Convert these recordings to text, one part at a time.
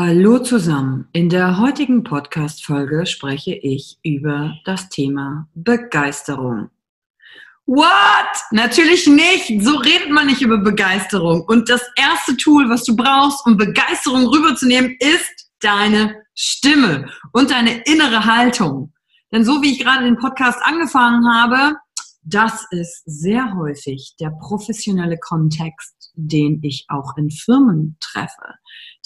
Hallo zusammen. In der heutigen Podcast-Folge spreche ich über das Thema Begeisterung. What? Natürlich nicht. So redet man nicht über Begeisterung. Und das erste Tool, was du brauchst, um Begeisterung rüberzunehmen, ist deine Stimme und deine innere Haltung. Denn so wie ich gerade den Podcast angefangen habe, das ist sehr häufig der professionelle Kontext, den ich auch in Firmen treffe.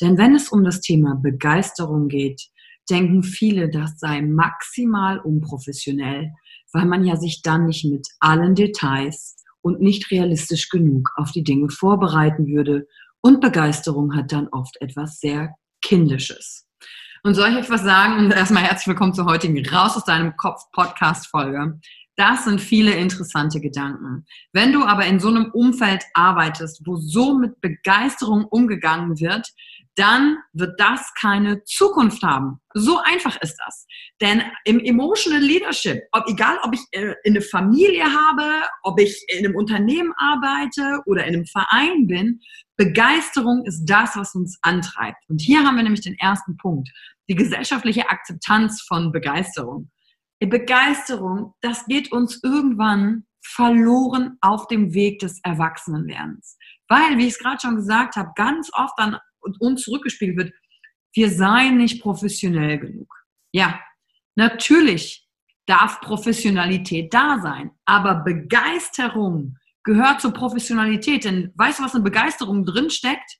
Denn wenn es um das Thema Begeisterung geht, denken viele, das sei maximal unprofessionell, weil man ja sich dann nicht mit allen Details und nicht realistisch genug auf die Dinge vorbereiten würde. Und Begeisterung hat dann oft etwas sehr Kindisches. Und soll ich etwas sagen? Erstmal herzlich willkommen zur heutigen Raus aus deinem Kopf Podcast Folge. Das sind viele interessante Gedanken. Wenn du aber in so einem Umfeld arbeitest, wo so mit Begeisterung umgegangen wird, dann wird das keine Zukunft haben. So einfach ist das. Denn im Emotional Leadership, ob, egal ob ich äh, in eine Familie habe, ob ich in einem Unternehmen arbeite oder in einem Verein bin, Begeisterung ist das, was uns antreibt. Und hier haben wir nämlich den ersten Punkt, die gesellschaftliche Akzeptanz von Begeisterung. Begeisterung, das geht uns irgendwann verloren auf dem Weg des Erwachsenenwerdens. Weil, wie ich es gerade schon gesagt habe, ganz oft dann uns zurückgespielt wird, wir seien nicht professionell genug. Ja, natürlich darf Professionalität da sein, aber Begeisterung gehört zur Professionalität. Denn weißt du, was in Begeisterung drin steckt?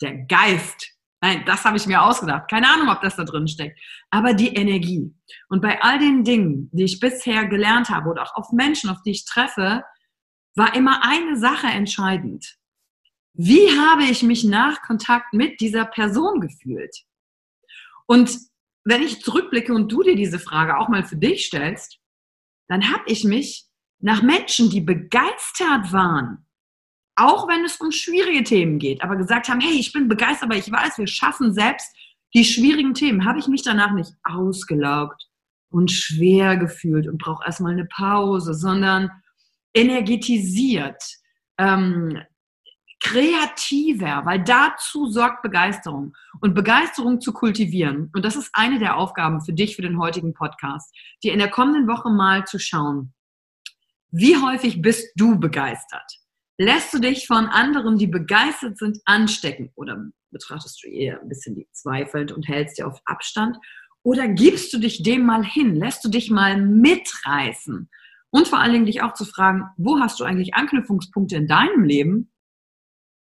Der Geist. Nein, das habe ich mir ausgedacht. Keine Ahnung, ob das da drin steckt. Aber die Energie. Und bei all den Dingen, die ich bisher gelernt habe oder auch auf Menschen, auf die ich treffe, war immer eine Sache entscheidend. Wie habe ich mich nach Kontakt mit dieser Person gefühlt? Und wenn ich zurückblicke und du dir diese Frage auch mal für dich stellst, dann habe ich mich nach Menschen, die begeistert waren, auch wenn es um schwierige Themen geht, aber gesagt haben, hey, ich bin begeistert, aber ich weiß, wir schaffen selbst die schwierigen Themen, habe ich mich danach nicht ausgelaugt und schwer gefühlt und brauche erstmal eine Pause, sondern energetisiert, ähm, kreativer, weil dazu sorgt Begeisterung. Und Begeisterung zu kultivieren, und das ist eine der Aufgaben für dich für den heutigen Podcast, dir in der kommenden Woche mal zu schauen, wie häufig bist du begeistert? Lässt du dich von anderen, die begeistert sind, anstecken? Oder betrachtest du eher ein bisschen die zweifelnd und hältst dir auf Abstand? Oder gibst du dich dem mal hin? Lässt du dich mal mitreißen? Und vor allen Dingen dich auch zu fragen, wo hast du eigentlich Anknüpfungspunkte in deinem Leben,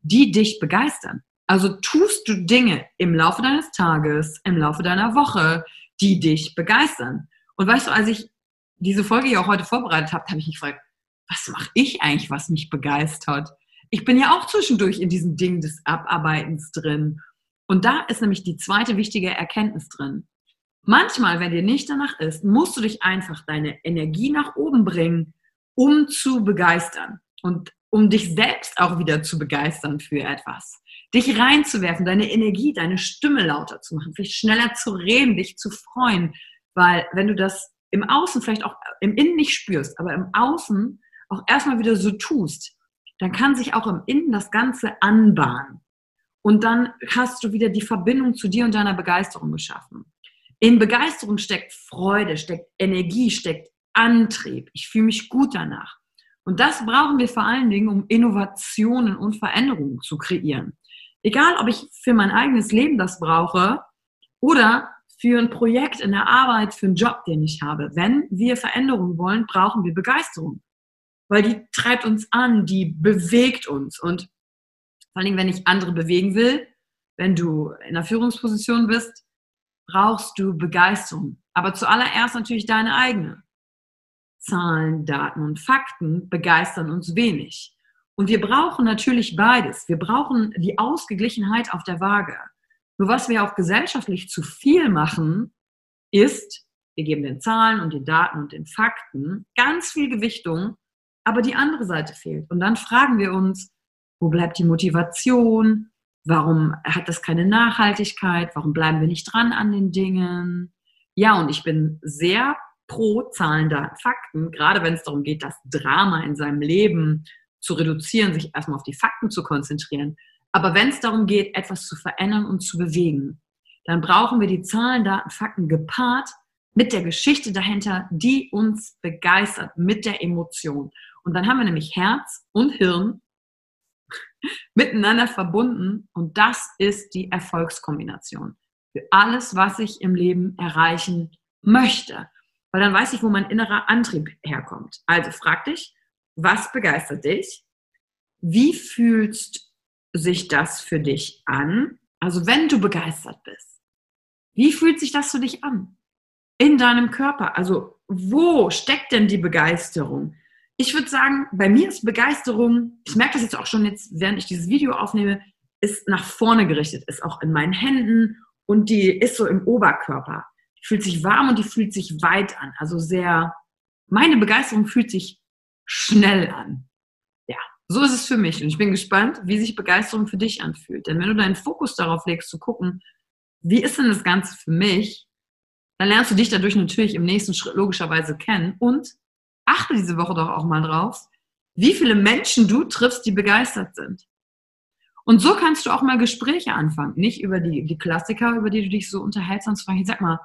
die dich begeistern? Also tust du Dinge im Laufe deines Tages, im Laufe deiner Woche, die dich begeistern. Und weißt du, als ich diese Folge ja auch heute vorbereitet habe, habe ich mich gefragt, was mache ich eigentlich, was mich begeistert? Ich bin ja auch zwischendurch in diesem Ding des Abarbeitens drin. Und da ist nämlich die zweite wichtige Erkenntnis drin. Manchmal, wenn dir nicht danach ist, musst du dich einfach deine Energie nach oben bringen, um zu begeistern und um dich selbst auch wieder zu begeistern für etwas. Dich reinzuwerfen, deine Energie, deine Stimme lauter zu machen, vielleicht schneller zu reden, dich zu freuen. Weil wenn du das im Außen vielleicht auch im Innen nicht spürst, aber im Außen auch erstmal wieder so tust, dann kann sich auch im Innen das Ganze anbahnen. Und dann hast du wieder die Verbindung zu dir und deiner Begeisterung geschaffen. In Begeisterung steckt Freude, steckt Energie, steckt Antrieb. Ich fühle mich gut danach. Und das brauchen wir vor allen Dingen, um Innovationen und Veränderungen zu kreieren. Egal, ob ich für mein eigenes Leben das brauche oder für ein Projekt in der Arbeit, für einen Job, den ich habe. Wenn wir Veränderungen wollen, brauchen wir Begeisterung. Weil die treibt uns an, die bewegt uns. Und vor allen Dingen, wenn ich andere bewegen will, wenn du in einer Führungsposition bist, brauchst du Begeisterung. Aber zuallererst natürlich deine eigene. Zahlen, Daten und Fakten begeistern uns wenig. Und wir brauchen natürlich beides. Wir brauchen die Ausgeglichenheit auf der Waage. Nur was wir auch gesellschaftlich zu viel machen, ist, wir geben den Zahlen und den Daten und den Fakten ganz viel Gewichtung, aber die andere Seite fehlt. Und dann fragen wir uns, wo bleibt die Motivation? Warum hat das keine Nachhaltigkeit? Warum bleiben wir nicht dran an den Dingen? Ja, und ich bin sehr pro Zahlen, Daten, Fakten, gerade wenn es darum geht, das Drama in seinem Leben zu reduzieren, sich erstmal auf die Fakten zu konzentrieren. Aber wenn es darum geht, etwas zu verändern und zu bewegen, dann brauchen wir die Zahlen, Daten, Fakten gepaart mit der Geschichte dahinter, die uns begeistert, mit der Emotion. Und dann haben wir nämlich Herz und Hirn miteinander verbunden und das ist die Erfolgskombination für alles, was ich im Leben erreichen möchte. Weil dann weiß ich, wo mein innerer Antrieb herkommt. Also frag dich, was begeistert dich? Wie fühlst sich das für dich an? Also wenn du begeistert bist, wie fühlt sich das für dich an? In deinem Körper. Also wo steckt denn die Begeisterung? ich würde sagen, bei mir ist Begeisterung, ich merke das jetzt auch schon jetzt, während ich dieses Video aufnehme, ist nach vorne gerichtet, ist auch in meinen Händen und die ist so im Oberkörper. Fühlt sich warm und die fühlt sich weit an. Also sehr, meine Begeisterung fühlt sich schnell an. Ja, so ist es für mich. Und ich bin gespannt, wie sich Begeisterung für dich anfühlt. Denn wenn du deinen Fokus darauf legst, zu gucken, wie ist denn das Ganze für mich, dann lernst du dich dadurch natürlich im nächsten Schritt logischerweise kennen und achte diese Woche doch auch mal drauf, wie viele Menschen du triffst, die begeistert sind. Und so kannst du auch mal Gespräche anfangen. Nicht über die, die Klassiker, über die du dich so unterhältst, sondern fragen, sag mal,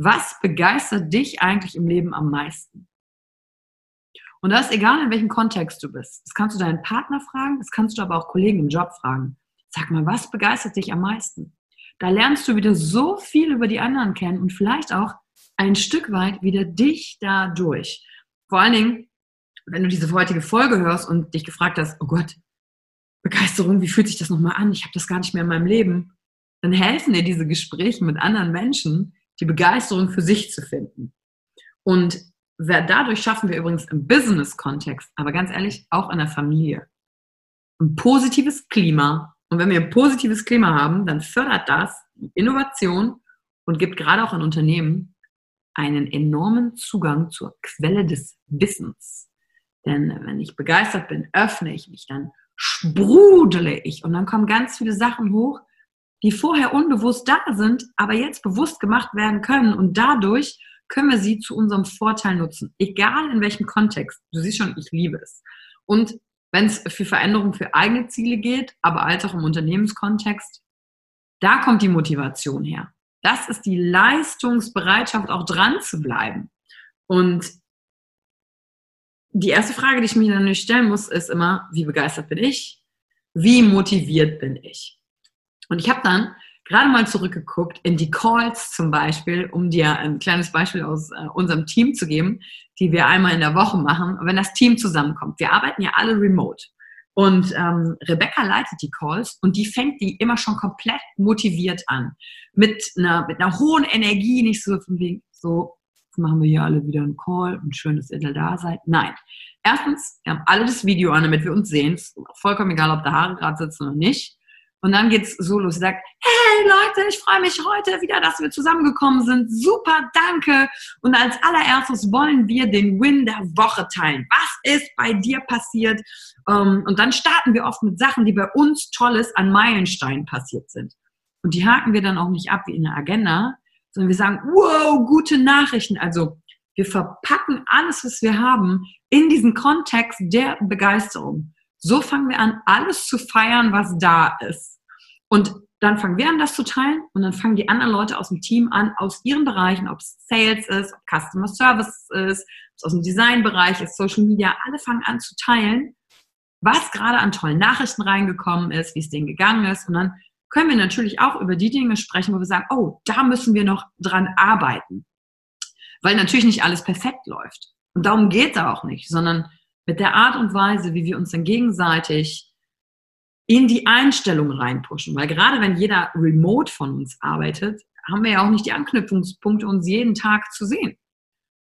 was begeistert dich eigentlich im Leben am meisten? Und das ist egal, in welchem Kontext du bist. Das kannst du deinen Partner fragen, das kannst du aber auch Kollegen im Job fragen. Sag mal, was begeistert dich am meisten? Da lernst du wieder so viel über die anderen kennen und vielleicht auch ein Stück weit wieder dich dadurch. Vor allen Dingen, wenn du diese heutige Folge hörst und dich gefragt hast, oh Gott, Begeisterung, wie fühlt sich das nochmal an? Ich habe das gar nicht mehr in meinem Leben. Dann helfen dir diese Gespräche mit anderen Menschen, die Begeisterung für sich zu finden. Und dadurch schaffen wir übrigens im Business-Kontext, aber ganz ehrlich, auch in der Familie. Ein positives Klima. Und wenn wir ein positives Klima haben, dann fördert das Innovation und gibt gerade auch in Unternehmen einen enormen Zugang zur Quelle des Wissens. Denn wenn ich begeistert bin, öffne ich mich, dann sprudele ich und dann kommen ganz viele Sachen hoch, die vorher unbewusst da sind, aber jetzt bewusst gemacht werden können und dadurch können wir sie zu unserem Vorteil nutzen, egal in welchem Kontext. Du siehst schon, ich liebe es. Und wenn es für Veränderungen für eigene Ziele geht, aber als auch im Unternehmenskontext, da kommt die Motivation her. Das ist die Leistungsbereitschaft, auch dran zu bleiben. Und die erste Frage, die ich mir natürlich stellen muss, ist immer, wie begeistert bin ich? Wie motiviert bin ich? Und ich habe dann gerade mal zurückgeguckt in die Calls zum Beispiel, um dir ein kleines Beispiel aus äh, unserem Team zu geben, die wir einmal in der Woche machen, wenn das Team zusammenkommt. Wir arbeiten ja alle remote. Und ähm, Rebecca leitet die Calls und die fängt die immer schon komplett motiviert an. Mit einer, mit einer hohen Energie, nicht so von wegen, so, jetzt machen wir hier alle wieder einen Call und schön, dass ihr da seid. Nein. Erstens, wir haben alle das Video an, damit wir uns sehen. Ist vollkommen egal, ob da Haare gerade sitzen oder nicht. Und dann geht's so los. Sie sagt, hey Leute, ich freue mich heute wieder, dass wir zusammengekommen sind. Super, danke. Und als allererstes wollen wir den Win der Woche teilen. Was ist bei dir passiert? Ähm, und dann starten wir oft mit Sachen, die bei uns Tolles an Meilensteinen passiert sind. Und die haken wir dann auch nicht ab wie in der Agenda, sondern wir sagen, wow, gute Nachrichten. Also wir verpacken alles, was wir haben, in diesen Kontext der Begeisterung. So fangen wir an, alles zu feiern, was da ist. Und dann fangen wir an, das zu teilen und dann fangen die anderen Leute aus dem Team an, aus ihren Bereichen, ob es Sales ist, ob Customer Service ist, ob es aus dem Designbereich ist, Social Media, alle fangen an zu teilen, was gerade an tollen Nachrichten reingekommen ist, wie es denen gegangen ist. Und dann können wir natürlich auch über die Dinge sprechen, wo wir sagen, oh, da müssen wir noch dran arbeiten. Weil natürlich nicht alles perfekt läuft. Und darum geht es auch nicht, sondern mit der Art und Weise, wie wir uns dann gegenseitig in die Einstellung reinpushen. Weil gerade wenn jeder remote von uns arbeitet, haben wir ja auch nicht die Anknüpfungspunkte, uns jeden Tag zu sehen.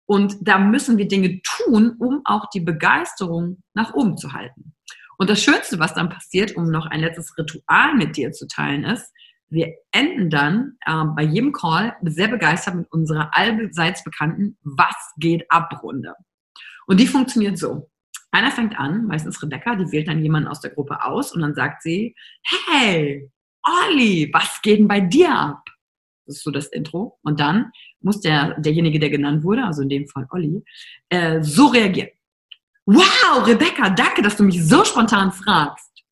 Und da müssen wir Dinge tun, um auch die Begeisterung nach oben zu halten. Und das Schönste, was dann passiert, um noch ein letztes Ritual mit dir zu teilen, ist, wir enden dann äh, bei jedem Call sehr begeistert mit unserer allseits bekannten Was geht ab Runde. Und die funktioniert so. Einer fängt an, meistens Rebecca, die wählt dann jemanden aus der Gruppe aus und dann sagt sie, hey, Olli, was geht denn bei dir ab? Das ist so das Intro. Und dann muss der, derjenige, der genannt wurde, also in dem Fall Olli, äh, so reagieren. Wow, Rebecca, danke, dass du mich so spontan fragst.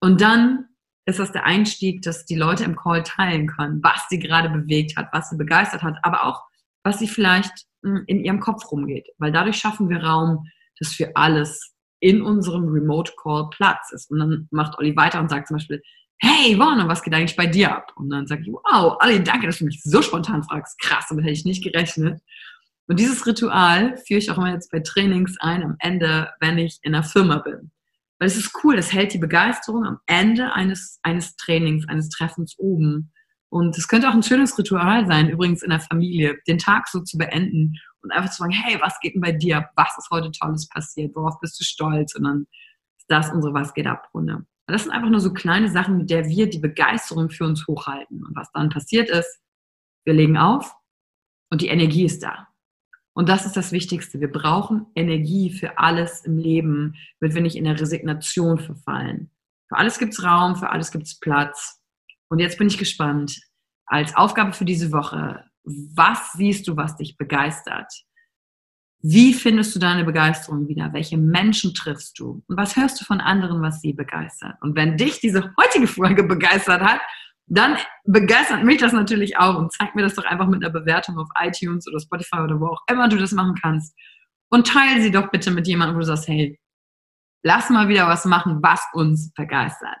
Und dann ist das der Einstieg, dass die Leute im Call teilen können, was sie gerade bewegt hat, was sie begeistert hat, aber auch, was sie vielleicht hm, in ihrem Kopf rumgeht. Weil dadurch schaffen wir Raum, dass für alles in unserem Remote Call Platz ist. Und dann macht Olli weiter und sagt zum Beispiel, hey Warner, was geht eigentlich bei dir ab? Und dann sage ich, wow, Olli, danke, dass du mich so spontan fragst. Krass, damit hätte ich nicht gerechnet. Und dieses Ritual führe ich auch immer jetzt bei Trainings ein am Ende, wenn ich in einer Firma bin. Weil es ist cool, es hält die Begeisterung am Ende eines, eines Trainings, eines Treffens oben. Und es könnte auch ein schönes Ritual sein, übrigens in der Familie, den Tag so zu beenden und einfach zu sagen, hey, was geht denn bei dir? Was ist heute Tolles passiert? Worauf bist du stolz? Und dann ist das unsere Was geht ab Runde. Das sind einfach nur so kleine Sachen, mit der wir die Begeisterung für uns hochhalten. Und was dann passiert ist, wir legen auf und die Energie ist da. Und das ist das Wichtigste. Wir brauchen Energie für alles im Leben, damit wir nicht in der Resignation verfallen. Für alles gibt es Raum, für alles gibt es Platz. Und jetzt bin ich gespannt. Als Aufgabe für diese Woche, was siehst du, was dich begeistert? Wie findest du deine Begeisterung wieder? Welche Menschen triffst du? Und was hörst du von anderen, was sie begeistert? Und wenn dich diese heutige Folge begeistert hat, dann begeistert mich das natürlich auch und zeig mir das doch einfach mit einer Bewertung auf iTunes oder Spotify oder wo auch immer du das machen kannst. Und teile sie doch bitte mit jemandem, wo du sagst, hey, lass mal wieder was machen, was uns begeistert.